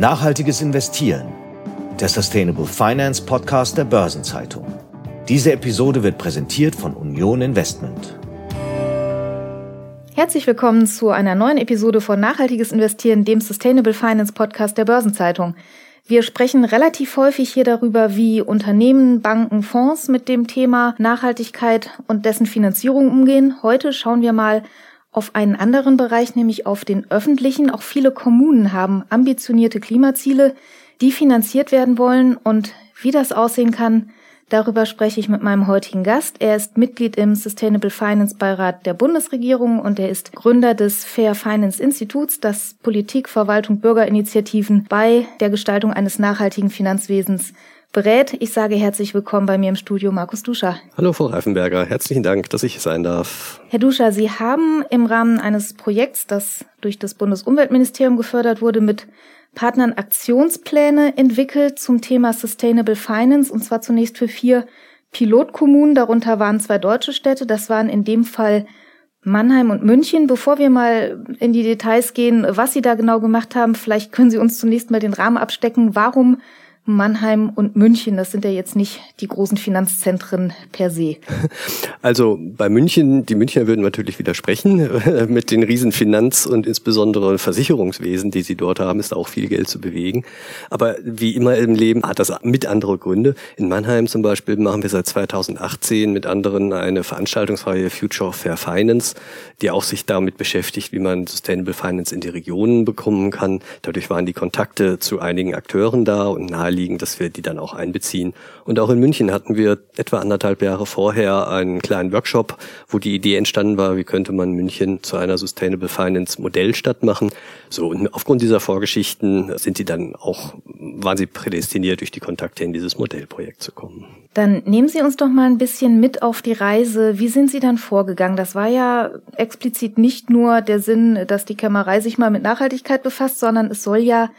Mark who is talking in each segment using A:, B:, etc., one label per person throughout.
A: Nachhaltiges Investieren, der Sustainable Finance Podcast der Börsenzeitung. Diese Episode wird präsentiert von Union Investment.
B: Herzlich willkommen zu einer neuen Episode von Nachhaltiges Investieren, dem Sustainable Finance Podcast der Börsenzeitung. Wir sprechen relativ häufig hier darüber, wie Unternehmen, Banken, Fonds mit dem Thema Nachhaltigkeit und dessen Finanzierung umgehen. Heute schauen wir mal auf einen anderen Bereich, nämlich auf den öffentlichen. Auch viele Kommunen haben ambitionierte Klimaziele, die finanziert werden wollen und wie das aussehen kann, darüber spreche ich mit meinem heutigen Gast. Er ist Mitglied im Sustainable Finance Beirat der Bundesregierung und er ist Gründer des Fair Finance Instituts, das Politik, Verwaltung, Bürgerinitiativen bei der Gestaltung eines nachhaltigen Finanzwesens berät. Ich sage herzlich willkommen bei mir im Studio Markus Duscher.
C: Hallo Frau Reifenberger, herzlichen Dank, dass ich sein darf.
B: Herr Duscher, Sie haben im Rahmen eines Projekts, das durch das Bundesumweltministerium gefördert wurde, mit Partnern Aktionspläne entwickelt zum Thema Sustainable Finance und zwar zunächst für vier Pilotkommunen, darunter waren zwei deutsche Städte, das waren in dem Fall Mannheim und München. Bevor wir mal in die Details gehen, was Sie da genau gemacht haben, vielleicht können Sie uns zunächst mal den Rahmen abstecken. Warum Mannheim und München, das sind ja jetzt nicht die großen Finanzzentren per se.
C: Also bei München, die Münchner würden natürlich widersprechen. Mit den riesen Finanz- und insbesondere Versicherungswesen, die sie dort haben, ist auch viel Geld zu bewegen. Aber wie immer im Leben hat das mit andere Gründe. In Mannheim zum Beispiel machen wir seit 2018 mit anderen eine Veranstaltungsreihe Future Fair Finance, die auch sich damit beschäftigt, wie man Sustainable Finance in die Regionen bekommen kann. Dadurch waren die Kontakte zu einigen Akteuren da und naheliegend liegen, dass wir die dann auch einbeziehen. Und auch in München hatten wir etwa anderthalb Jahre vorher einen kleinen Workshop, wo die Idee entstanden war, wie könnte man München zu einer Sustainable Finance Modellstadt machen. So, und aufgrund dieser Vorgeschichten sind die dann auch, waren sie prädestiniert, durch die Kontakte in dieses Modellprojekt zu kommen.
B: Dann nehmen Sie uns doch mal ein bisschen mit auf die Reise. Wie sind Sie dann vorgegangen? Das war ja explizit nicht nur der Sinn, dass die Kämmerei sich mal mit Nachhaltigkeit befasst, sondern es soll ja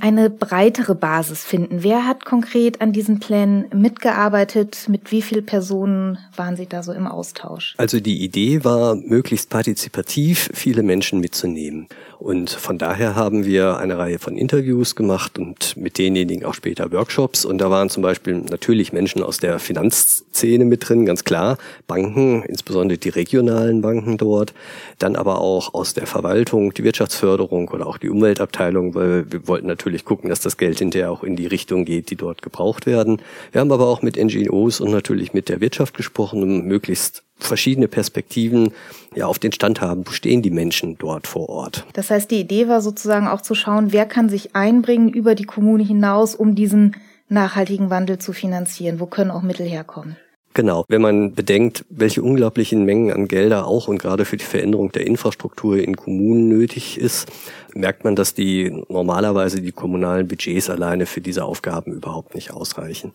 B: eine breitere Basis finden. Wer hat konkret an diesen Plänen mitgearbeitet? Mit wie vielen Personen waren Sie da so im Austausch?
C: Also die Idee war, möglichst partizipativ viele Menschen mitzunehmen. Und von daher haben wir eine Reihe von Interviews gemacht und mit denjenigen auch später Workshops. Und da waren zum Beispiel natürlich Menschen aus der Finanzszene mit drin, ganz klar. Banken, insbesondere die regionalen Banken dort. Dann aber auch aus der Verwaltung, die Wirtschaftsförderung oder auch die Umweltabteilung, weil wir wollten natürlich gucken, dass das Geld hinterher auch in die Richtung geht, die dort gebraucht werden. Wir haben aber auch mit NGOs und natürlich mit der Wirtschaft gesprochen, um möglichst verschiedene Perspektiven ja auf den Stand haben, wo stehen die Menschen dort vor Ort.
B: Das heißt, die Idee war sozusagen auch zu schauen, wer kann sich einbringen über die Kommune hinaus, um diesen nachhaltigen Wandel zu finanzieren, wo können auch Mittel herkommen.
C: Genau, wenn man bedenkt, welche unglaublichen Mengen an Gelder auch und gerade für die Veränderung der Infrastruktur in Kommunen nötig ist, merkt man, dass die normalerweise die kommunalen Budgets alleine für diese Aufgaben überhaupt nicht ausreichen.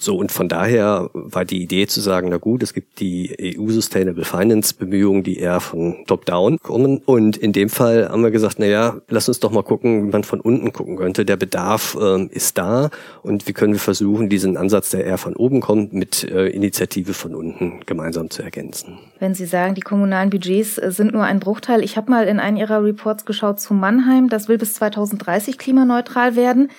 C: So, und von daher war die Idee zu sagen, na gut, es gibt die EU Sustainable Finance Bemühungen, die eher von Top-Down kommen. Und in dem Fall haben wir gesagt, na ja, lass uns doch mal gucken, wie man von unten gucken könnte. Der Bedarf äh, ist da und wie können wir versuchen, diesen Ansatz, der eher von oben kommt, mit äh, Initiative von unten gemeinsam zu ergänzen.
B: Wenn Sie sagen, die kommunalen Budgets äh, sind nur ein Bruchteil. Ich habe mal in einen Ihrer Reports geschaut zu Mannheim. Das will bis 2030 klimaneutral werden.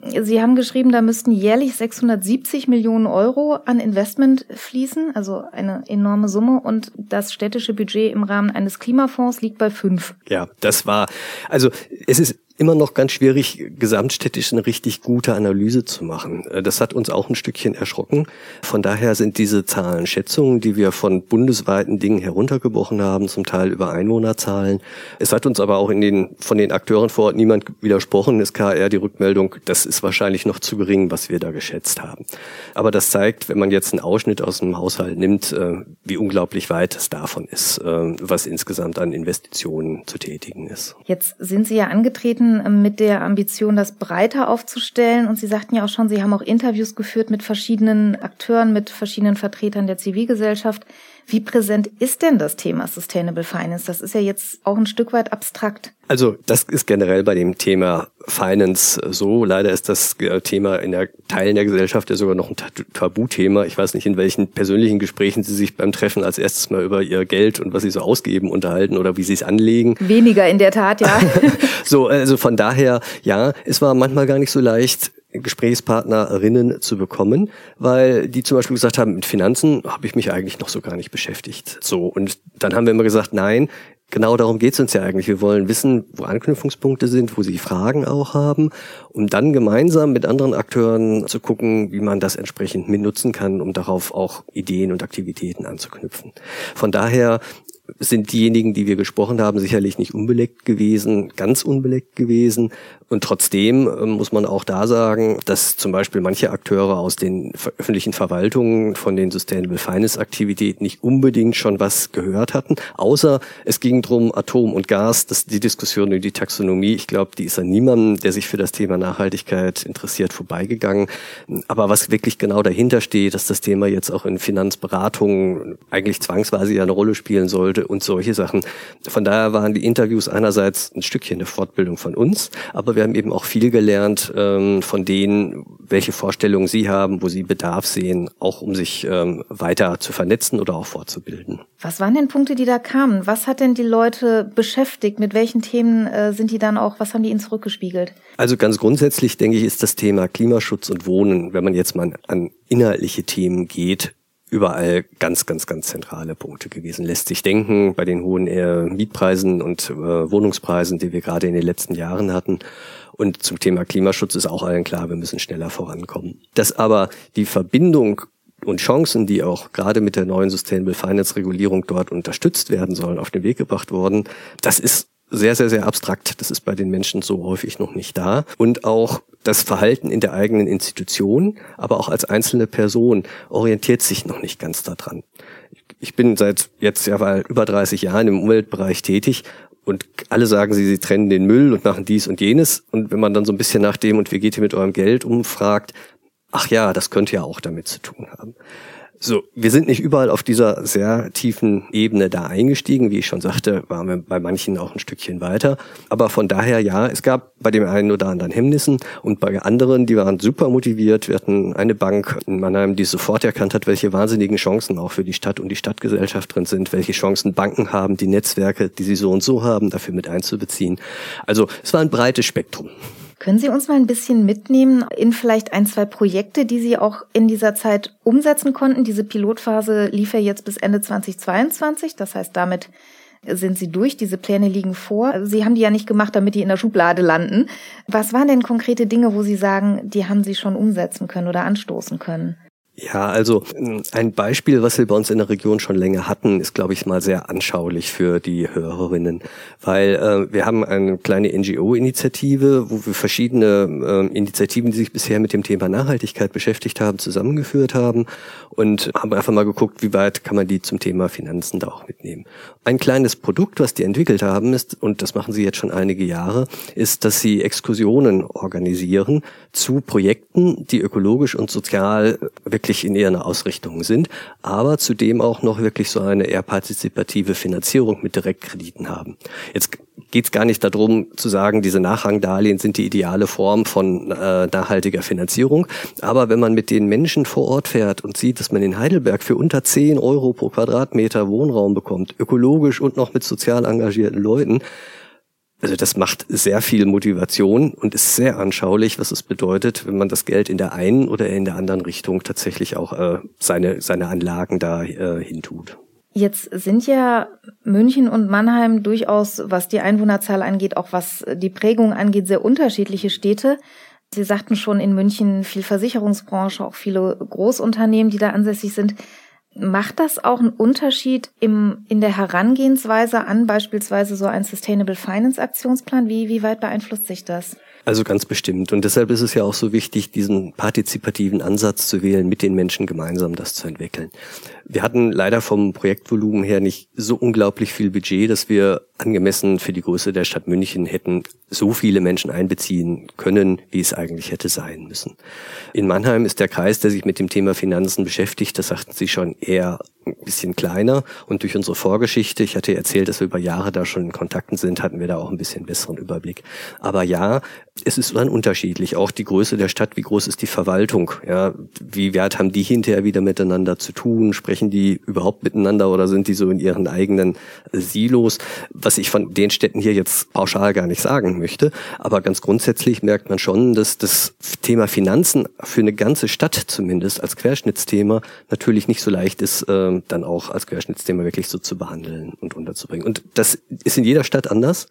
B: Sie haben geschrieben, da müssten jährlich 670 Millionen Euro an Investment fließen, also eine enorme Summe. Und das städtische Budget im Rahmen eines Klimafonds liegt bei fünf.
C: Ja, das war, also es ist immer noch ganz schwierig, gesamtstädtisch eine richtig gute Analyse zu machen. Äh, das hat uns auch ein Stückchen erschrocken. Von daher sind diese Zahlen Schätzungen, die wir von bundesweiten Dingen heruntergebrochen haben, zum Teil über Einwohnerzahlen. Es hat uns aber auch in den, von den Akteuren vor Ort niemand widersprochen. Es eher die Rückmeldung, das ist wahrscheinlich noch zu gering, was wir da geschätzt haben. Aber das zeigt, wenn man jetzt einen Ausschnitt aus dem Haushalt nimmt, äh, wie unglaublich weit es davon ist, äh, was insgesamt an Investitionen zu tätigen ist.
B: Jetzt sind Sie ja angetreten ähm, mit der Ambition, das breiter aufzustellen. Und Sie sagten ja auch schon, Sie haben auch Interviews geführt mit verschiedenen Akteuren, mit verschiedenen Vertretern der Zivilgesellschaft. Wie präsent ist denn das Thema Sustainable Finance? Das ist ja jetzt auch ein Stück weit abstrakt.
C: Also das ist generell bei dem Thema Finance so. Leider ist das äh, Thema in der Teilen der Gesellschaft ja sogar noch ein Tabuthema. Ich weiß nicht, in welchen persönlichen Gesprächen Sie sich beim Treffen als erstes mal über Ihr Geld und was Sie so ausgeben unterhalten oder wie Sie es anlegen.
B: Weniger in der Tat, ja.
C: so, also von daher, ja, es war manchmal gar nicht so leicht, Gesprächspartnerinnen zu bekommen, weil die zum Beispiel gesagt haben, mit Finanzen habe ich mich eigentlich noch so gar nicht beschäftigt. So, und dann haben wir immer gesagt, nein, genau darum geht's uns ja eigentlich. Wir wollen wissen, wo Anknüpfungspunkte sind, wo sie Fragen auch haben, um dann gemeinsam mit anderen Akteuren zu gucken, wie man das entsprechend mitnutzen kann, um darauf auch Ideen und Aktivitäten anzuknüpfen. Von daher sind diejenigen, die wir gesprochen haben, sicherlich nicht unbeleckt gewesen, ganz unbeleckt gewesen. Und trotzdem ähm, muss man auch da sagen, dass zum Beispiel manche Akteure aus den öffentlichen Verwaltungen von den Sustainable Finance Aktivitäten nicht unbedingt schon was gehört hatten, außer es ging drum Atom und Gas, dass die Diskussion über die Taxonomie, ich glaube, die ist an niemandem, der sich für das Thema Nachhaltigkeit interessiert, vorbeigegangen. Aber was wirklich genau dahinter steht, dass das Thema jetzt auch in Finanzberatungen eigentlich zwangsweise ja eine Rolle spielen sollte und solche Sachen. Von daher waren die Interviews einerseits ein Stückchen eine Fortbildung von uns, aber wir haben eben auch viel gelernt ähm, von denen, welche Vorstellungen sie haben, wo sie Bedarf sehen, auch um sich ähm, weiter zu vernetzen oder auch fortzubilden.
B: Was waren denn Punkte, die da kamen? Was hat denn die Leute beschäftigt? Mit welchen Themen äh, sind die dann auch, was haben die ihnen zurückgespiegelt?
C: Also ganz grundsätzlich denke ich, ist das Thema Klimaschutz und Wohnen, wenn man jetzt mal an inhaltliche Themen geht, überall ganz, ganz, ganz zentrale Punkte gewesen. Lässt sich denken bei den hohen äh, Mietpreisen und äh, Wohnungspreisen, die wir gerade in den letzten Jahren hatten. Und zum Thema Klimaschutz ist auch allen klar, wir müssen schneller vorankommen. Dass aber die Verbindung und Chancen, die auch gerade mit der neuen Sustainable Finance Regulierung dort unterstützt werden sollen, auf den Weg gebracht worden, das ist sehr, sehr, sehr abstrakt. Das ist bei den Menschen so häufig noch nicht da. Und auch das Verhalten in der eigenen Institution, aber auch als einzelne Person orientiert sich noch nicht ganz daran. Ich bin seit jetzt ja über 30 Jahren im Umweltbereich tätig und alle sagen sie, sie trennen den Müll und machen dies und jenes. Und wenn man dann so ein bisschen nach dem und wie geht ihr mit eurem Geld umfragt, ach ja, das könnte ja auch damit zu tun haben. So, wir sind nicht überall auf dieser sehr tiefen Ebene da eingestiegen. Wie ich schon sagte, waren wir bei manchen auch ein Stückchen weiter. Aber von daher ja, es gab bei dem einen oder anderen Hemmnissen und bei anderen, die waren super motiviert. Wir hatten eine Bank in Mannheim, die sofort erkannt hat, welche wahnsinnigen Chancen auch für die Stadt und die Stadtgesellschaft drin sind, welche Chancen Banken haben, die Netzwerke, die sie so und so haben, dafür mit einzubeziehen. Also es war ein breites Spektrum.
B: Können Sie uns mal ein bisschen mitnehmen in vielleicht ein, zwei Projekte, die Sie auch in dieser Zeit umsetzen konnten? Diese Pilotphase lief ja jetzt bis Ende 2022. Das heißt, damit sind Sie durch. Diese Pläne liegen vor. Sie haben die ja nicht gemacht, damit die in der Schublade landen. Was waren denn konkrete Dinge, wo Sie sagen, die haben Sie schon umsetzen können oder anstoßen können?
C: Ja, also ein Beispiel, was wir bei uns in der Region schon länger hatten, ist, glaube ich, mal sehr anschaulich für die Hörerinnen, weil äh, wir haben eine kleine NGO-Initiative, wo wir verschiedene äh, Initiativen, die sich bisher mit dem Thema Nachhaltigkeit beschäftigt haben, zusammengeführt haben und haben einfach mal geguckt, wie weit kann man die zum Thema Finanzen da auch mitnehmen. Ein kleines Produkt, was die entwickelt haben, ist, und das machen sie jetzt schon einige Jahre, ist, dass sie Exkursionen organisieren zu Projekten, die ökologisch und sozial wirklich wirklich in ihrer Ausrichtung sind, aber zudem auch noch wirklich so eine eher partizipative Finanzierung mit Direktkrediten haben. Jetzt geht es gar nicht darum zu sagen, diese Nachrangdarlehen sind die ideale Form von äh, nachhaltiger Finanzierung. Aber wenn man mit den Menschen vor Ort fährt und sieht, dass man in Heidelberg für unter 10 Euro pro Quadratmeter Wohnraum bekommt, ökologisch und noch mit sozial engagierten Leuten, also das macht sehr viel Motivation und ist sehr anschaulich, was es bedeutet, wenn man das Geld in der einen oder in der anderen Richtung tatsächlich auch äh, seine, seine Anlagen da äh, hintut.
B: Jetzt sind ja München und Mannheim durchaus, was die Einwohnerzahl angeht, auch was die Prägung angeht, sehr unterschiedliche Städte. Sie sagten schon in München viel Versicherungsbranche, auch viele Großunternehmen, die da ansässig sind. Macht das auch einen Unterschied im, in der Herangehensweise an beispielsweise so einen Sustainable Finance Aktionsplan? Wie, wie weit beeinflusst sich das?
C: Also ganz bestimmt. Und deshalb ist es ja auch so wichtig, diesen partizipativen Ansatz zu wählen, mit den Menschen gemeinsam das zu entwickeln. Wir hatten leider vom Projektvolumen her nicht so unglaublich viel Budget, dass wir angemessen für die Größe der Stadt München hätten so viele Menschen einbeziehen können, wie es eigentlich hätte sein müssen. In Mannheim ist der Kreis, der sich mit dem Thema Finanzen beschäftigt, das sagten Sie schon, eher ein bisschen kleiner und durch unsere Vorgeschichte, ich hatte erzählt, dass wir über Jahre da schon in Kontakten sind, hatten wir da auch ein bisschen besseren Überblick. Aber ja, es ist dann unterschiedlich. Auch die Größe der Stadt, wie groß ist die Verwaltung? Ja, wie wert haben die hinterher wieder miteinander zu tun? Sprechen die überhaupt miteinander oder sind die so in ihren eigenen Silos? Was ich von den Städten hier jetzt pauschal gar nicht sagen möchte. Aber ganz grundsätzlich merkt man schon, dass das Thema Finanzen für eine ganze Stadt zumindest als Querschnittsthema natürlich nicht so leicht ist, äh, dann auch als Querschnittsthema wirklich so zu behandeln und unterzubringen. Und das ist in jeder Stadt anders.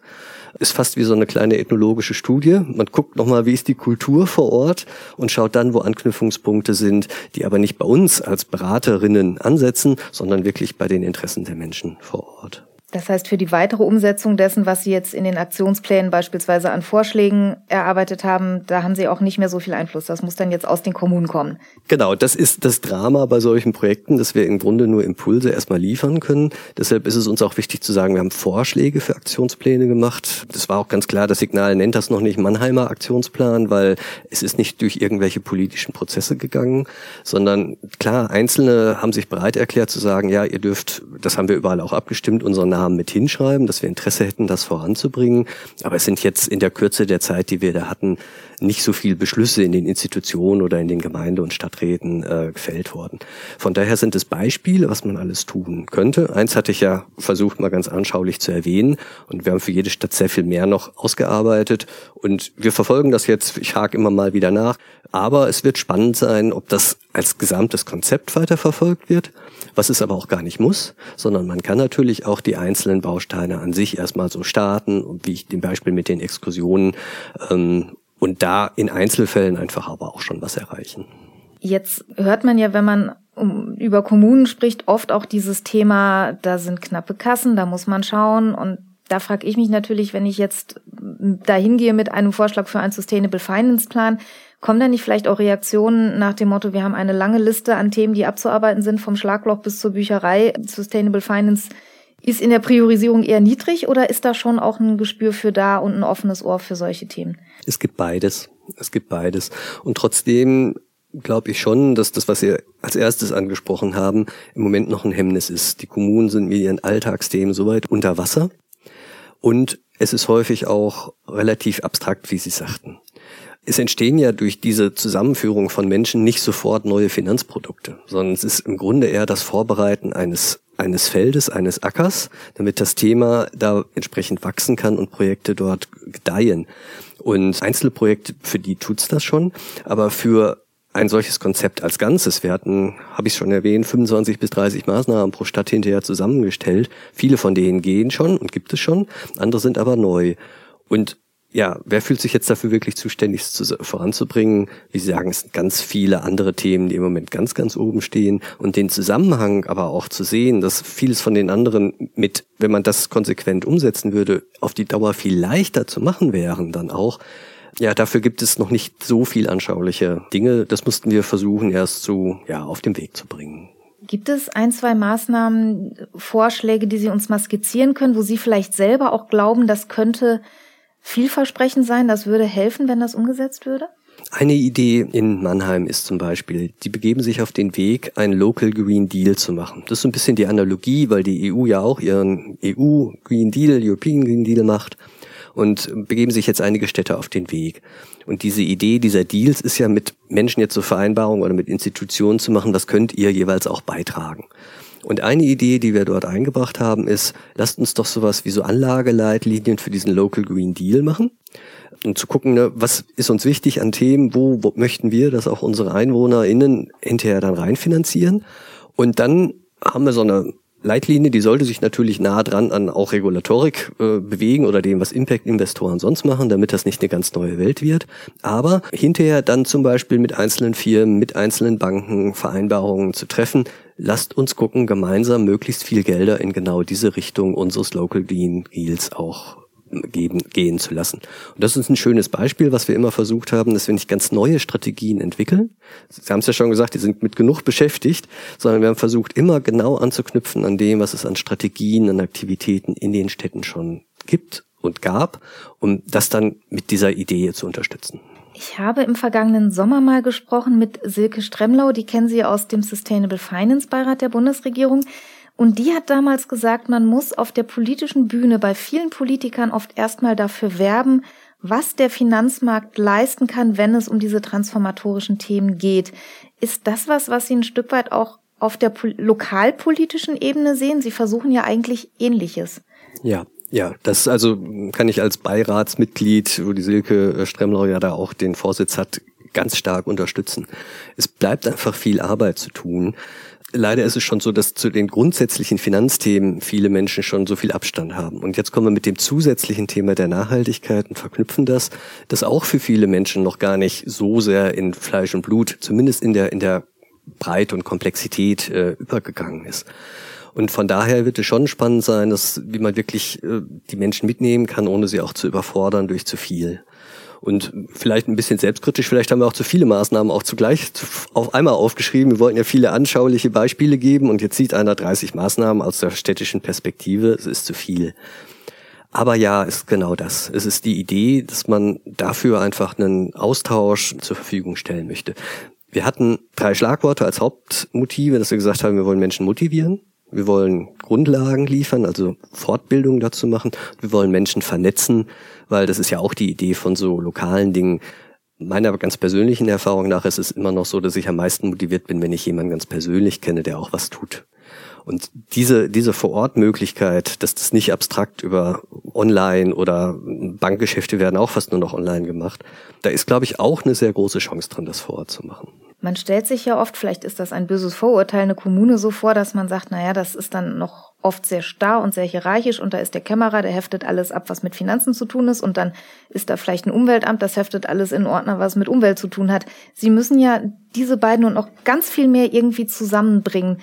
C: Ist fast wie so eine kleine ethnologische Studie. Man guckt nochmal, wie ist die Kultur vor Ort und schaut dann, wo Anknüpfungspunkte sind, die aber nicht bei uns als Beraterinnen ansetzen, sondern wirklich bei den Interessen der Menschen vor Ort.
B: Das heißt, für die weitere Umsetzung dessen, was Sie jetzt in den Aktionsplänen beispielsweise an Vorschlägen erarbeitet haben, da haben Sie auch nicht mehr so viel Einfluss. Das muss dann jetzt aus den Kommunen kommen.
C: Genau, das ist das Drama bei solchen Projekten, dass wir im Grunde nur Impulse erstmal liefern können. Deshalb ist es uns auch wichtig zu sagen, wir haben Vorschläge für Aktionspläne gemacht. Das war auch ganz klar, das Signal nennt das noch nicht Mannheimer Aktionsplan, weil es ist nicht durch irgendwelche politischen Prozesse gegangen, sondern klar, Einzelne haben sich bereit erklärt zu sagen, ja, ihr dürft, das haben wir überall auch abgestimmt, unseren Namen mit hinschreiben, dass wir Interesse hätten, das voranzubringen. Aber es sind jetzt in der Kürze der Zeit, die wir da hatten, nicht so viel Beschlüsse in den Institutionen oder in den Gemeinde- und Stadträten äh, gefällt worden. Von daher sind es Beispiele, was man alles tun könnte. Eins hatte ich ja versucht, mal ganz anschaulich zu erwähnen. Und wir haben für jede Stadt sehr viel mehr noch ausgearbeitet. Und wir verfolgen das jetzt, ich hake immer mal wieder nach. Aber es wird spannend sein, ob das als gesamtes Konzept weiterverfolgt wird, was es aber auch gar nicht muss, sondern man kann natürlich auch die einzelnen Bausteine an sich erstmal so starten, wie ich dem Beispiel mit den Exkursionen ähm, und da in Einzelfällen einfach aber auch schon was erreichen.
B: Jetzt hört man ja, wenn man über Kommunen spricht, oft auch dieses Thema, da sind knappe Kassen, da muss man schauen. Und da frage ich mich natürlich, wenn ich jetzt dahin gehe mit einem Vorschlag für einen Sustainable Finance Plan, kommen da nicht vielleicht auch Reaktionen nach dem Motto, wir haben eine lange Liste an Themen, die abzuarbeiten sind, vom Schlagloch bis zur Bücherei. Sustainable Finance ist in der Priorisierung eher niedrig oder ist da schon auch ein Gespür für da und ein offenes Ohr für solche Themen?
C: Es gibt beides. Es gibt beides. Und trotzdem glaube ich schon, dass das, was Sie als erstes angesprochen haben, im Moment noch ein Hemmnis ist. Die Kommunen sind mit ihren Alltagsthemen soweit unter Wasser. Und es ist häufig auch relativ abstrakt, wie Sie sagten. Es entstehen ja durch diese Zusammenführung von Menschen nicht sofort neue Finanzprodukte, sondern es ist im Grunde eher das Vorbereiten eines eines Feldes, eines Ackers, damit das Thema da entsprechend wachsen kann und Projekte dort gedeihen. Und Einzelprojekte, für die tut's das schon, aber für ein solches Konzept als Ganzes. Wir hatten, habe ich schon erwähnt, 25 bis 30 Maßnahmen pro Stadt hinterher zusammengestellt. Viele von denen gehen schon und gibt es schon, andere sind aber neu. Und ja, wer fühlt sich jetzt dafür wirklich zuständig, es zu, voranzubringen? Wie Sie sagen, es sind ganz viele andere Themen, die im Moment ganz, ganz oben stehen. Und den Zusammenhang aber auch zu sehen, dass vieles von den anderen mit, wenn man das konsequent umsetzen würde, auf die Dauer viel leichter zu machen wären dann auch. Ja, dafür gibt es noch nicht so viel anschauliche Dinge. Das mussten wir versuchen, erst so, ja, auf den Weg zu bringen.
B: Gibt es ein, zwei Maßnahmen, Vorschläge, die Sie uns mal skizzieren können, wo Sie vielleicht selber auch glauben, das könnte vielversprechend sein, das würde helfen, wenn das umgesetzt würde?
C: Eine Idee in Mannheim ist zum Beispiel, die begeben sich auf den Weg, einen Local Green Deal zu machen. Das ist so ein bisschen die Analogie, weil die EU ja auch ihren EU Green Deal, European Green Deal macht und begeben sich jetzt einige Städte auf den Weg. Und diese Idee dieser Deals ist ja mit Menschen jetzt so Vereinbarungen oder mit Institutionen zu machen, was könnt ihr jeweils auch beitragen. Und eine Idee, die wir dort eingebracht haben, ist, lasst uns doch sowas wie so Anlageleitlinien für diesen Local Green Deal machen. Und zu gucken, ne, was ist uns wichtig an Themen, wo, wo möchten wir, dass auch unsere EinwohnerInnen hinterher dann reinfinanzieren. Und dann haben wir so eine Leitlinie, die sollte sich natürlich nah dran an auch Regulatorik äh, bewegen oder dem, was Impact-Investoren sonst machen, damit das nicht eine ganz neue Welt wird. Aber hinterher dann zum Beispiel mit einzelnen Firmen, mit einzelnen Banken Vereinbarungen zu treffen, lasst uns gucken, gemeinsam möglichst viel Gelder in genau diese Richtung unseres Local Green Deals auch geben, gehen zu lassen. Und das ist ein schönes Beispiel, was wir immer versucht haben, dass wir nicht ganz neue Strategien entwickeln. Sie haben es ja schon gesagt, die sind mit genug beschäftigt, sondern wir haben versucht, immer genau anzuknüpfen an dem, was es an Strategien, an Aktivitäten in den Städten schon gibt und gab, um das dann mit dieser Idee zu unterstützen.
B: Ich habe im vergangenen Sommer mal gesprochen mit Silke Stremlau, die kennen Sie aus dem Sustainable Finance Beirat der Bundesregierung. Und die hat damals gesagt, man muss auf der politischen Bühne bei vielen Politikern oft erstmal dafür werben, was der Finanzmarkt leisten kann, wenn es um diese transformatorischen Themen geht. Ist das was, was Sie ein Stück weit auch auf der lokalpolitischen Ebene sehen? Sie versuchen ja eigentlich Ähnliches.
C: Ja, ja, das also kann ich als Beiratsmitglied, wo die Silke äh, Stremlau ja da auch den Vorsitz hat, ganz stark unterstützen. Es bleibt einfach viel Arbeit zu tun leider ist es schon so, dass zu den grundsätzlichen Finanzthemen viele Menschen schon so viel Abstand haben. Und jetzt kommen wir mit dem zusätzlichen Thema der Nachhaltigkeit und verknüpfen das, das auch für viele Menschen noch gar nicht so sehr in Fleisch und Blut, zumindest in der, in der Breite und Komplexität äh, übergegangen ist. Und von daher wird es schon spannend sein, dass, wie man wirklich äh, die Menschen mitnehmen kann, ohne sie auch zu überfordern durch zu viel. Und vielleicht ein bisschen selbstkritisch, vielleicht haben wir auch zu viele Maßnahmen auch zugleich auf einmal aufgeschrieben. Wir wollten ja viele anschauliche Beispiele geben und jetzt sieht einer 30 Maßnahmen aus der städtischen Perspektive. Es ist zu viel. Aber ja, ist genau das. Es ist die Idee, dass man dafür einfach einen Austausch zur Verfügung stellen möchte. Wir hatten drei Schlagworte als Hauptmotive, dass wir gesagt haben, wir wollen Menschen motivieren, wir wollen Grundlagen liefern, also Fortbildung dazu machen. Wir wollen Menschen vernetzen, weil das ist ja auch die Idee von so lokalen Dingen. Meiner ganz persönlichen Erfahrung nach ist es immer noch so, dass ich am meisten motiviert bin, wenn ich jemanden ganz persönlich kenne, der auch was tut. Und diese, diese Vorortmöglichkeit, dass das nicht abstrakt über Online oder Bankgeschäfte werden auch fast nur noch online gemacht, da ist, glaube ich, auch eine sehr große Chance drin, das vor Ort zu machen.
B: Man stellt sich ja oft, vielleicht ist das ein böses Vorurteil, eine Kommune so vor, dass man sagt, naja, das ist dann noch oft sehr starr und sehr hierarchisch und da ist der Kämmerer, der heftet alles ab, was mit Finanzen zu tun ist und dann ist da vielleicht ein Umweltamt, das heftet alles in Ordner, was mit Umwelt zu tun hat. Sie müssen ja diese beiden und noch ganz viel mehr irgendwie zusammenbringen.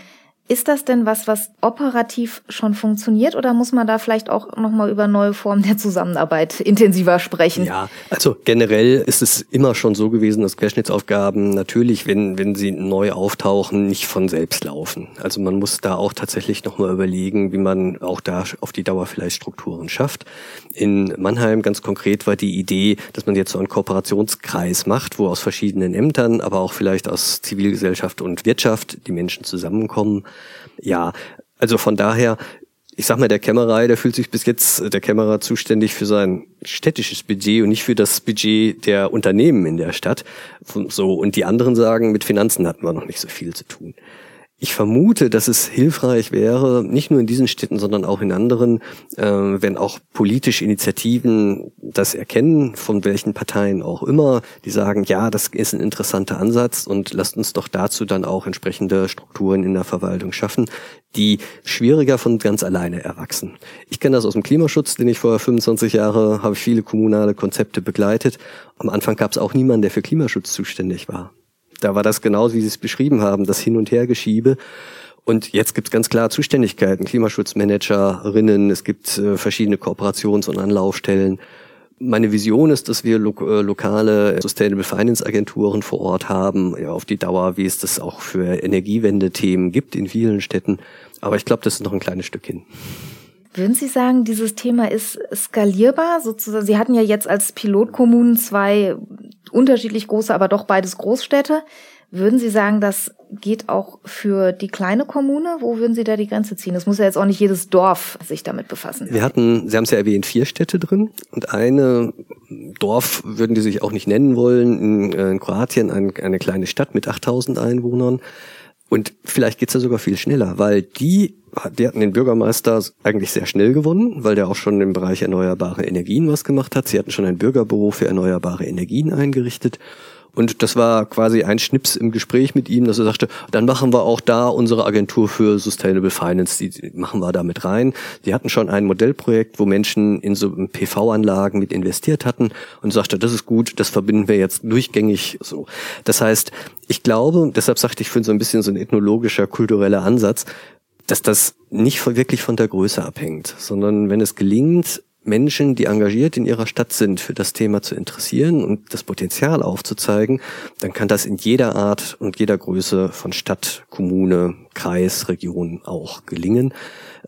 B: Ist das denn was, was operativ schon funktioniert oder muss man da vielleicht auch nochmal über neue Formen der Zusammenarbeit intensiver sprechen?
C: Ja, also generell ist es immer schon so gewesen, dass Querschnittsaufgaben natürlich, wenn, wenn sie neu auftauchen, nicht von selbst laufen. Also man muss da auch tatsächlich nochmal überlegen, wie man auch da auf die Dauer vielleicht Strukturen schafft. In Mannheim ganz konkret war die Idee, dass man jetzt so einen Kooperationskreis macht, wo aus verschiedenen Ämtern, aber auch vielleicht aus Zivilgesellschaft und Wirtschaft die Menschen zusammenkommen ja, also von daher, ich sag mal, der Kämmerer, der fühlt sich bis jetzt, der Kämmerer zuständig für sein städtisches Budget und nicht für das Budget der Unternehmen in der Stadt. So, und die anderen sagen, mit Finanzen hatten wir noch nicht so viel zu tun. Ich vermute, dass es hilfreich wäre, nicht nur in diesen Städten, sondern auch in anderen, äh, wenn auch politische Initiativen das erkennen, von welchen Parteien auch immer, die sagen, ja, das ist ein interessanter Ansatz und lasst uns doch dazu dann auch entsprechende Strukturen in der Verwaltung schaffen, die schwieriger von ganz alleine erwachsen. Ich kenne das aus dem Klimaschutz, den ich vorher 25 Jahre, habe viele kommunale Konzepte begleitet. Am Anfang gab es auch niemanden, der für Klimaschutz zuständig war. Da war das genau, wie Sie es beschrieben haben, das Hin- und Hergeschiebe. Und jetzt gibt es ganz klar Zuständigkeiten, Klimaschutzmanagerinnen, es gibt äh, verschiedene Kooperations- und Anlaufstellen. Meine Vision ist, dass wir lo äh, lokale Sustainable Finance Agenturen vor Ort haben, ja, auf die Dauer, wie es das auch für Energiewende-Themen gibt in vielen Städten. Aber ich glaube, das ist noch ein kleines Stück hin.
B: Würden Sie sagen, dieses Thema ist skalierbar? Sozusagen, Sie hatten ja jetzt als Pilotkommunen zwei unterschiedlich große, aber doch beides Großstädte. Würden Sie sagen, das geht auch für die kleine Kommune? Wo würden Sie da die Grenze ziehen? Das muss ja jetzt auch nicht jedes Dorf sich damit befassen.
C: Wir hatten, Sie haben es ja erwähnt, vier Städte drin und eine Dorf würden die sich auch nicht nennen wollen, in, äh, in Kroatien, ein, eine kleine Stadt mit 8000 Einwohnern. Und vielleicht geht's ja sogar viel schneller, weil die, die hatten den Bürgermeister eigentlich sehr schnell gewonnen, weil der auch schon im Bereich erneuerbare Energien was gemacht hat. Sie hatten schon ein Bürgerbüro für erneuerbare Energien eingerichtet. Und das war quasi ein Schnips im Gespräch mit ihm, dass er sagte, dann machen wir auch da unsere Agentur für Sustainable Finance, die machen wir da mit rein. Die hatten schon ein Modellprojekt, wo Menschen in so PV-Anlagen mit investiert hatten und sagte, das ist gut, das verbinden wir jetzt durchgängig so. Das heißt, ich glaube, deshalb sagte ich, finde so ein bisschen so ein ethnologischer, kultureller Ansatz, dass das nicht wirklich von der Größe abhängt, sondern wenn es gelingt, Menschen, die engagiert in ihrer Stadt sind, für das Thema zu interessieren und das Potenzial aufzuzeigen, dann kann das in jeder Art und jeder Größe von Stadt, Kommune, Kreis, Region auch gelingen.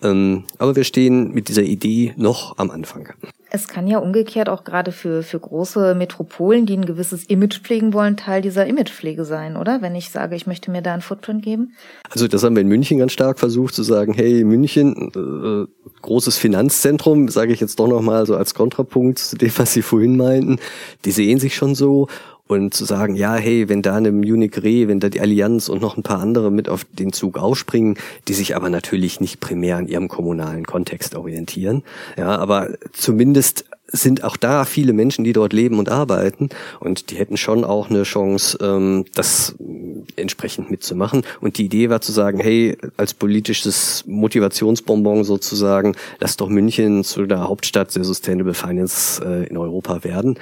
C: Ähm, aber wir stehen mit dieser Idee noch am Anfang.
B: Es kann ja umgekehrt auch gerade für, für große Metropolen, die ein gewisses Image pflegen wollen, Teil dieser Imagepflege sein, oder? Wenn ich sage, ich möchte mir da einen Footprint geben.
C: Also das haben wir in München ganz stark versucht zu sagen, hey, München, äh, großes Finanzzentrum, sage ich jetzt doch nochmal so als Kontrapunkt zu dem, was Sie vorhin meinten, die sehen sich schon so und zu sagen, ja, hey, wenn da eine Munich Re, wenn da die Allianz und noch ein paar andere mit auf den Zug aufspringen, die sich aber natürlich nicht primär an ihrem kommunalen Kontext orientieren, ja, aber zumindest sind auch da viele Menschen, die dort leben und arbeiten und die hätten schon auch eine Chance, ähm, das entsprechend mitzumachen. Und die Idee war zu sagen, hey, als politisches Motivationsbonbon sozusagen, lass doch München zu der Hauptstadt der Sustainable Finance äh, in Europa werden.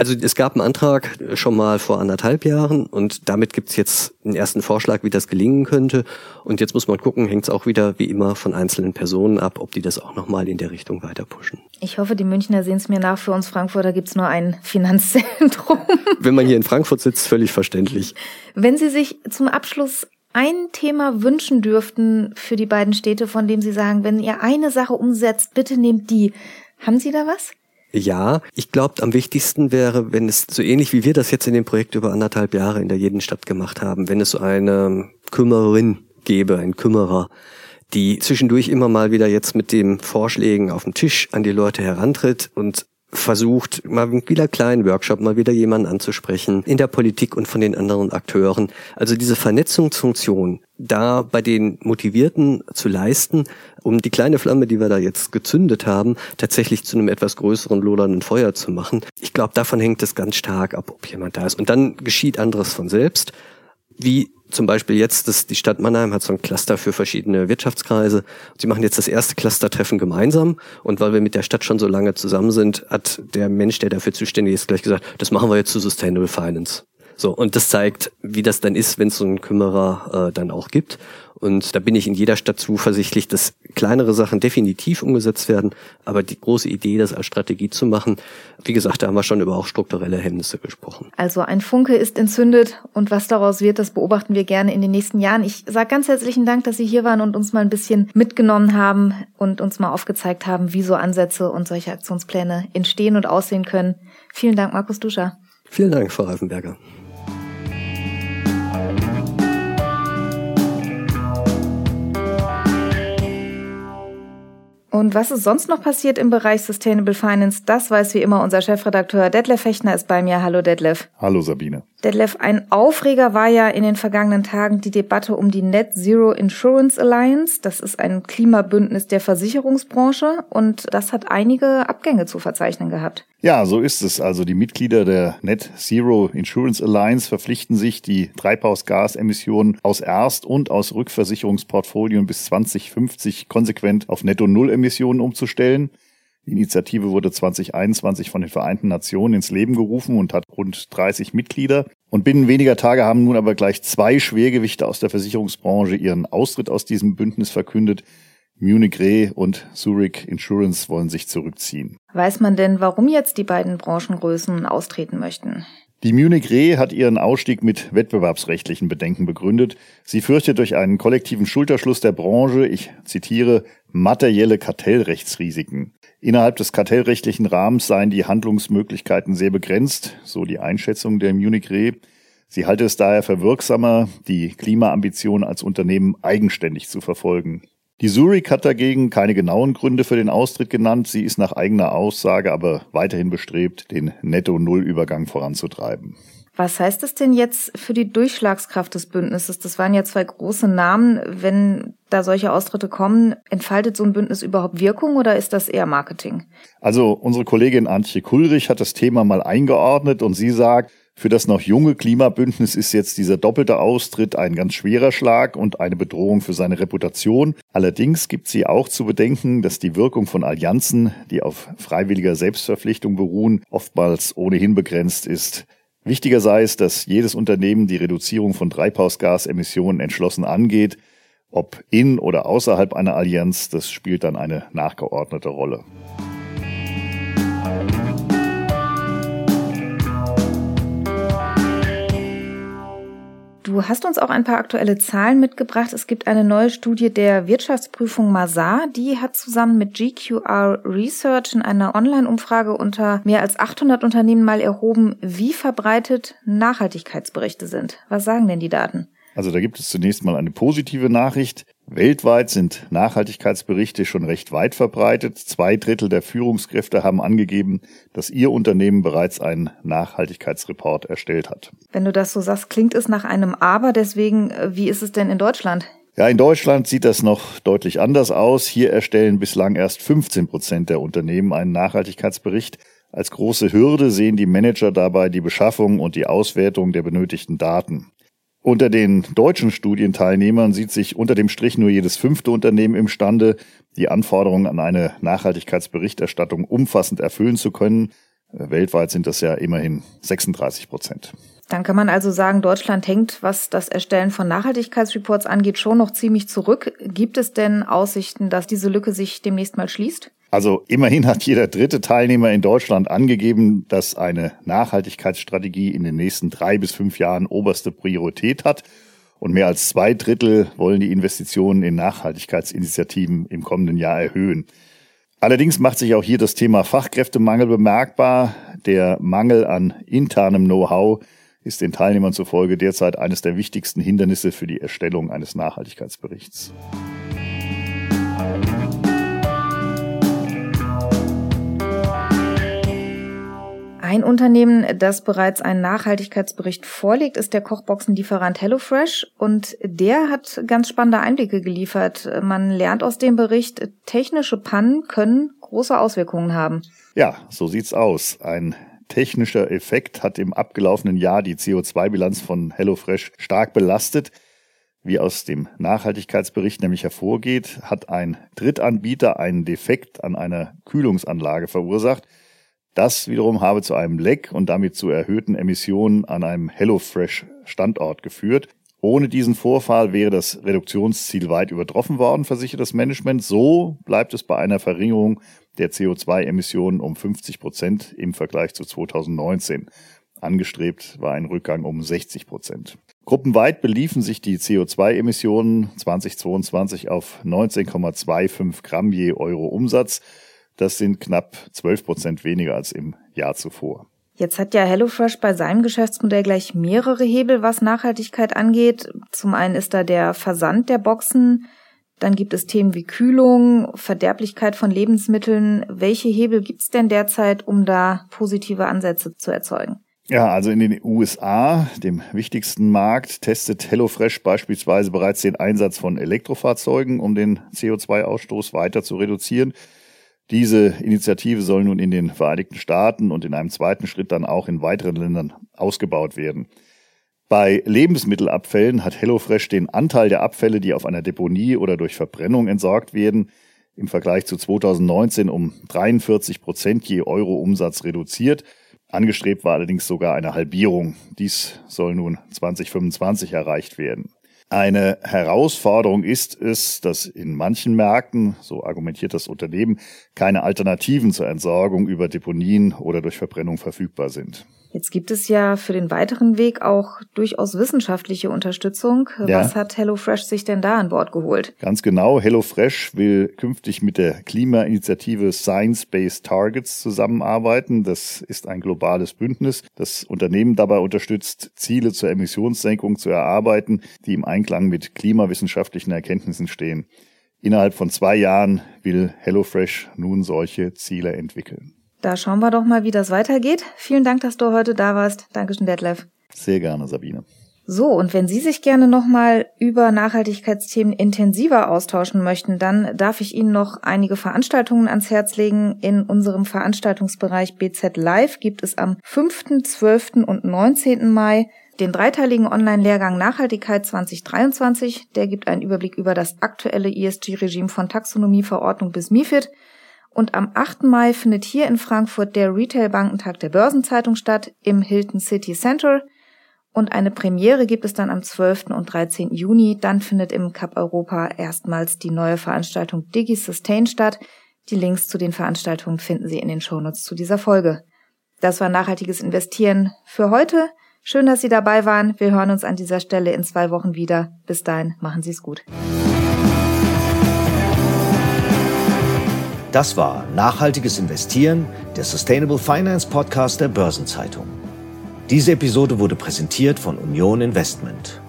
C: Also es gab einen Antrag schon mal vor anderthalb Jahren und damit gibt's jetzt einen ersten Vorschlag, wie das gelingen könnte. Und jetzt muss man gucken, hängt es auch wieder wie immer von einzelnen Personen ab, ob die das auch nochmal in der Richtung weiter pushen.
B: Ich hoffe, die Münchner sehen es mir nach. Für uns Frankfurter gibt's nur ein Finanzzentrum.
C: Wenn man hier in Frankfurt sitzt, völlig verständlich.
B: Wenn Sie sich zum Abschluss ein Thema wünschen dürften für die beiden Städte, von dem Sie sagen, wenn ihr eine Sache umsetzt, bitte nehmt die. Haben Sie da was?
C: Ja, ich glaube, am wichtigsten wäre, wenn es so ähnlich wie wir das jetzt in dem Projekt über anderthalb Jahre in der jeden Stadt gemacht haben, wenn es so eine Kümmererin gäbe, ein Kümmerer, die zwischendurch immer mal wieder jetzt mit dem Vorschlägen auf den Tisch an die Leute herantritt und versucht, mal wieder kleinen Workshop, mal wieder jemanden anzusprechen, in der Politik und von den anderen Akteuren. Also diese Vernetzungsfunktion da bei den Motivierten zu leisten, um die kleine Flamme, die wir da jetzt gezündet haben, tatsächlich zu einem etwas größeren lodernden Feuer zu machen. Ich glaube, davon hängt es ganz stark ab, ob jemand da ist. Und dann geschieht anderes von selbst wie zum Beispiel jetzt, dass die Stadt Mannheim hat so ein Cluster für verschiedene Wirtschaftskreise. Sie machen jetzt das erste Clustertreffen gemeinsam und weil wir mit der Stadt schon so lange zusammen sind, hat der Mensch, der dafür zuständig ist, gleich gesagt, das machen wir jetzt zu Sustainable Finance. So, und das zeigt, wie das dann ist, wenn es so einen Kümmerer äh, dann auch gibt. Und da bin ich in jeder Stadt zuversichtlich, dass kleinere Sachen definitiv umgesetzt werden. Aber die große Idee, das als Strategie zu machen, wie gesagt, da haben wir schon über auch strukturelle Hemmnisse gesprochen.
B: Also ein Funke ist entzündet und was daraus wird, das beobachten wir gerne in den nächsten Jahren. Ich sage ganz herzlichen Dank, dass Sie hier waren und uns mal ein bisschen mitgenommen haben und uns mal aufgezeigt haben, wie so Ansätze und solche Aktionspläne entstehen und aussehen können. Vielen Dank, Markus Duscher.
C: Vielen Dank, Frau Reifenberger.
B: Und was ist sonst noch passiert im Bereich Sustainable Finance? Das weiß wie immer unser Chefredakteur Detlef Fechner ist bei mir. Hallo Detlef.
D: Hallo Sabine.
B: Detlef, ein Aufreger war ja in den vergangenen Tagen die Debatte um die Net Zero Insurance Alliance. Das ist ein Klimabündnis der Versicherungsbranche und das hat einige Abgänge zu verzeichnen gehabt.
D: Ja, so ist es. Also die Mitglieder der Net Zero Insurance Alliance verpflichten sich, die Treibhausgasemissionen aus Erst- und aus Rückversicherungsportfolien bis 2050 konsequent auf Netto-Null-Emissionen umzustellen. Die Initiative wurde 2021 von den Vereinten Nationen ins Leben gerufen und hat rund 30 Mitglieder. Und binnen weniger Tage haben nun aber gleich zwei Schwergewichte aus der Versicherungsbranche ihren Austritt aus diesem Bündnis verkündet. Munich Re und Zurich Insurance wollen sich zurückziehen.
B: Weiß man denn, warum jetzt die beiden Branchengrößen austreten möchten?
D: Die Munich Re hat ihren Ausstieg mit wettbewerbsrechtlichen Bedenken begründet. Sie fürchtet durch einen kollektiven Schulterschluss der Branche, ich zitiere, materielle Kartellrechtsrisiken. Innerhalb des kartellrechtlichen Rahmens seien die Handlungsmöglichkeiten sehr begrenzt, so die Einschätzung der Munich Re. Sie halte es daher für wirksamer, die Klimaambitionen als Unternehmen eigenständig zu verfolgen. Die Zurich hat dagegen keine genauen Gründe für den Austritt genannt. Sie ist nach eigener Aussage aber weiterhin bestrebt, den Netto-Null-Übergang voranzutreiben.
B: Was heißt das denn jetzt für die Durchschlagskraft des Bündnisses? Das waren ja zwei große Namen. Wenn da solche Austritte kommen, entfaltet so ein Bündnis überhaupt Wirkung oder ist das eher Marketing?
D: Also unsere Kollegin Antje Kulrich hat das Thema mal eingeordnet und sie sagt, für das noch junge Klimabündnis ist jetzt dieser doppelte Austritt ein ganz schwerer Schlag und eine Bedrohung für seine Reputation. Allerdings gibt sie auch zu bedenken, dass die Wirkung von Allianzen, die auf freiwilliger Selbstverpflichtung beruhen, oftmals ohnehin begrenzt ist. Wichtiger sei es, dass jedes Unternehmen die Reduzierung von Treibhausgasemissionen entschlossen angeht. Ob in oder außerhalb einer Allianz, das spielt dann eine nachgeordnete Rolle.
B: Du hast uns auch ein paar aktuelle Zahlen mitgebracht. Es gibt eine neue Studie der Wirtschaftsprüfung Mazar. Die hat zusammen mit GQR Research in einer Online-Umfrage unter mehr als 800 Unternehmen mal erhoben, wie verbreitet Nachhaltigkeitsberichte sind. Was sagen denn die Daten?
D: Also da gibt es zunächst mal eine positive Nachricht. Weltweit sind Nachhaltigkeitsberichte schon recht weit verbreitet. Zwei Drittel der Führungskräfte haben angegeben, dass ihr Unternehmen bereits einen Nachhaltigkeitsreport erstellt hat.
B: Wenn du das so sagst, klingt es nach einem Aber. Deswegen, äh, wie ist es denn in Deutschland?
D: Ja, in Deutschland sieht das noch deutlich anders aus. Hier erstellen bislang erst 15 Prozent der Unternehmen einen Nachhaltigkeitsbericht. Als große Hürde sehen die Manager dabei die Beschaffung und die Auswertung der benötigten Daten. Unter den deutschen Studienteilnehmern sieht sich unter dem Strich nur jedes fünfte Unternehmen imstande, die Anforderungen an eine Nachhaltigkeitsberichterstattung umfassend erfüllen zu können. Weltweit sind das ja immerhin 36 Prozent.
B: Dann kann man also sagen, Deutschland hängt, was das Erstellen von Nachhaltigkeitsreports angeht, schon noch ziemlich zurück. Gibt es denn Aussichten, dass diese Lücke sich demnächst mal schließt?
D: Also immerhin hat jeder dritte Teilnehmer in Deutschland angegeben, dass eine Nachhaltigkeitsstrategie in den nächsten drei bis fünf Jahren oberste Priorität hat. Und mehr als zwei Drittel wollen die Investitionen in Nachhaltigkeitsinitiativen im kommenden Jahr erhöhen. Allerdings macht sich auch hier das Thema Fachkräftemangel bemerkbar. Der Mangel an internem Know-how ist den Teilnehmern zufolge derzeit eines der wichtigsten Hindernisse für die Erstellung eines Nachhaltigkeitsberichts.
B: Ein Unternehmen, das bereits einen Nachhaltigkeitsbericht vorlegt, ist der Kochboxenlieferant HelloFresh und der hat ganz spannende Einblicke geliefert. Man lernt aus dem Bericht, technische Pannen können große Auswirkungen haben.
D: Ja, so sieht's aus. Ein technischer Effekt hat im abgelaufenen Jahr die CO2-Bilanz von HelloFresh stark belastet. Wie aus dem Nachhaltigkeitsbericht nämlich hervorgeht, hat ein Drittanbieter einen Defekt an einer Kühlungsanlage verursacht. Das wiederum habe zu einem Leck und damit zu erhöhten Emissionen an einem HelloFresh-Standort geführt. Ohne diesen Vorfall wäre das Reduktionsziel weit übertroffen worden, versichert das Management. So bleibt es bei einer Verringerung der CO2-Emissionen um 50 Prozent im Vergleich zu 2019. Angestrebt war ein Rückgang um 60 Prozent. Gruppenweit beliefen sich die CO2-Emissionen 2022 auf 19,25 Gramm je Euro Umsatz. Das sind knapp 12 Prozent weniger als im Jahr zuvor.
B: Jetzt hat ja HelloFresh bei seinem Geschäftsmodell gleich mehrere Hebel, was Nachhaltigkeit angeht. Zum einen ist da der Versand der Boxen, dann gibt es Themen wie Kühlung, Verderblichkeit von Lebensmitteln. Welche Hebel gibt es denn derzeit, um da positive Ansätze zu erzeugen?
D: Ja, also in den USA, dem wichtigsten Markt, testet HelloFresh beispielsweise bereits den Einsatz von Elektrofahrzeugen, um den CO2-Ausstoß weiter zu reduzieren. Diese Initiative soll nun in den Vereinigten Staaten und in einem zweiten Schritt dann auch in weiteren Ländern ausgebaut werden. Bei Lebensmittelabfällen hat HelloFresh den Anteil der Abfälle, die auf einer Deponie oder durch Verbrennung entsorgt werden, im Vergleich zu 2019 um 43 Prozent je Euro Umsatz reduziert. Angestrebt war allerdings sogar eine Halbierung. Dies soll nun 2025 erreicht werden. Eine Herausforderung ist es, dass in manchen Märkten, so argumentiert das Unternehmen, keine Alternativen zur Entsorgung über Deponien oder durch Verbrennung verfügbar sind.
B: Jetzt gibt es ja für den weiteren Weg auch durchaus wissenschaftliche Unterstützung. Ja. Was hat HelloFresh sich denn da an Bord geholt?
D: Ganz genau. HelloFresh will künftig mit der Klimainitiative Science-Based Targets zusammenarbeiten. Das ist ein globales Bündnis, das Unternehmen dabei unterstützt, Ziele zur Emissionssenkung zu erarbeiten, die im Einklang mit klimawissenschaftlichen Erkenntnissen stehen. Innerhalb von zwei Jahren will HelloFresh nun solche Ziele entwickeln.
B: Da schauen wir doch mal, wie das weitergeht. Vielen Dank, dass du heute da warst. Dankeschön, Detlef.
D: Sehr gerne, Sabine.
B: So, und wenn Sie sich gerne nochmal über Nachhaltigkeitsthemen intensiver austauschen möchten, dann darf ich Ihnen noch einige Veranstaltungen ans Herz legen. In unserem Veranstaltungsbereich BZ Live gibt es am 5., 12. und 19. Mai den dreiteiligen Online-Lehrgang Nachhaltigkeit 2023. Der gibt einen Überblick über das aktuelle ESG-Regime von Taxonomieverordnung bis MIFID. Und am 8. Mai findet hier in Frankfurt der Retail-Bankentag der Börsenzeitung statt im Hilton City Center. Und eine Premiere gibt es dann am 12. und 13. Juni. Dann findet im Cup Europa erstmals die neue Veranstaltung Digi Sustain statt. Die Links zu den Veranstaltungen finden Sie in den Shownotes zu dieser Folge. Das war nachhaltiges Investieren für heute. Schön, dass Sie dabei waren. Wir hören uns an dieser Stelle in zwei Wochen wieder. Bis dahin, machen Sie es gut.
A: Das war Nachhaltiges Investieren, der Sustainable Finance Podcast der Börsenzeitung. Diese Episode wurde präsentiert von Union Investment.